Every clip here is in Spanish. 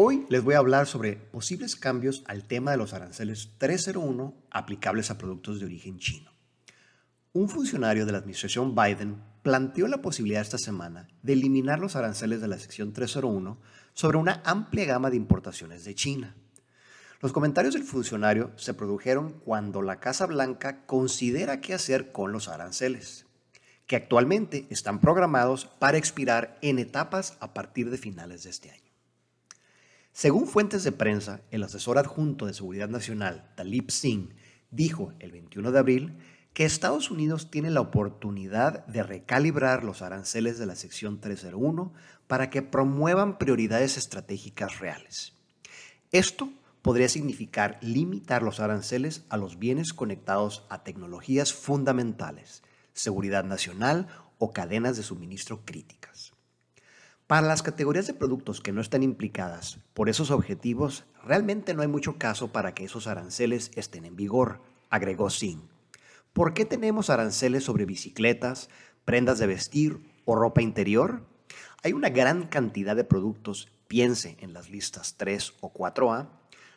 Hoy les voy a hablar sobre posibles cambios al tema de los aranceles 301 aplicables a productos de origen chino. Un funcionario de la administración Biden planteó la posibilidad esta semana de eliminar los aranceles de la sección 301 sobre una amplia gama de importaciones de China. Los comentarios del funcionario se produjeron cuando la Casa Blanca considera qué hacer con los aranceles, que actualmente están programados para expirar en etapas a partir de finales de este año. Según fuentes de prensa, el asesor adjunto de Seguridad Nacional, Talib Singh, dijo el 21 de abril que Estados Unidos tiene la oportunidad de recalibrar los aranceles de la sección 301 para que promuevan prioridades estratégicas reales. Esto podría significar limitar los aranceles a los bienes conectados a tecnologías fundamentales, seguridad nacional o cadenas de suministro críticas. Para las categorías de productos que no están implicadas por esos objetivos, realmente no hay mucho caso para que esos aranceles estén en vigor, agregó Singh. ¿Por qué tenemos aranceles sobre bicicletas, prendas de vestir o ropa interior? Hay una gran cantidad de productos, piense en las listas 3 o 4A,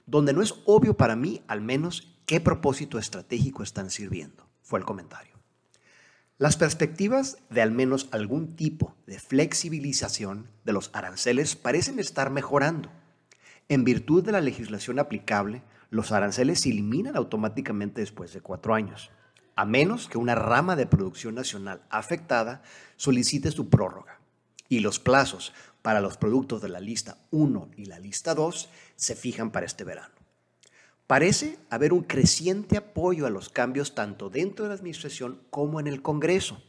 donde no es obvio para mí al menos qué propósito estratégico están sirviendo, fue el comentario. Las perspectivas de al menos algún tipo de flexibilización de los aranceles parecen estar mejorando. En virtud de la legislación aplicable, los aranceles se eliminan automáticamente después de cuatro años, a menos que una rama de producción nacional afectada solicite su prórroga. Y los plazos para los productos de la lista 1 y la lista 2 se fijan para este verano. Parece haber un creciente apoyo a los cambios tanto dentro de la administración como en el Congreso,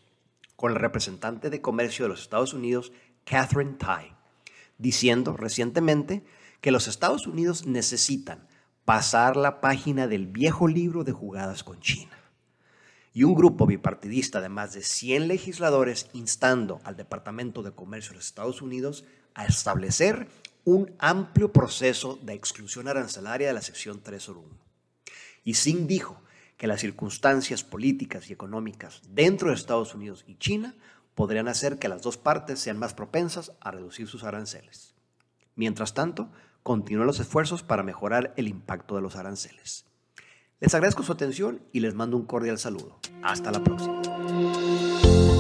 con el representante de Comercio de los Estados Unidos, Catherine Tai, diciendo recientemente que los Estados Unidos necesitan pasar la página del viejo libro de jugadas con China. Y un grupo bipartidista de más de 100 legisladores instando al Departamento de Comercio de los Estados Unidos a establecer un amplio proceso de exclusión arancelaria de la sección 301. Y Singh dijo que las circunstancias políticas y económicas dentro de Estados Unidos y China podrían hacer que las dos partes sean más propensas a reducir sus aranceles. Mientras tanto, continúan los esfuerzos para mejorar el impacto de los aranceles. Les agradezco su atención y les mando un cordial saludo. Hasta la próxima.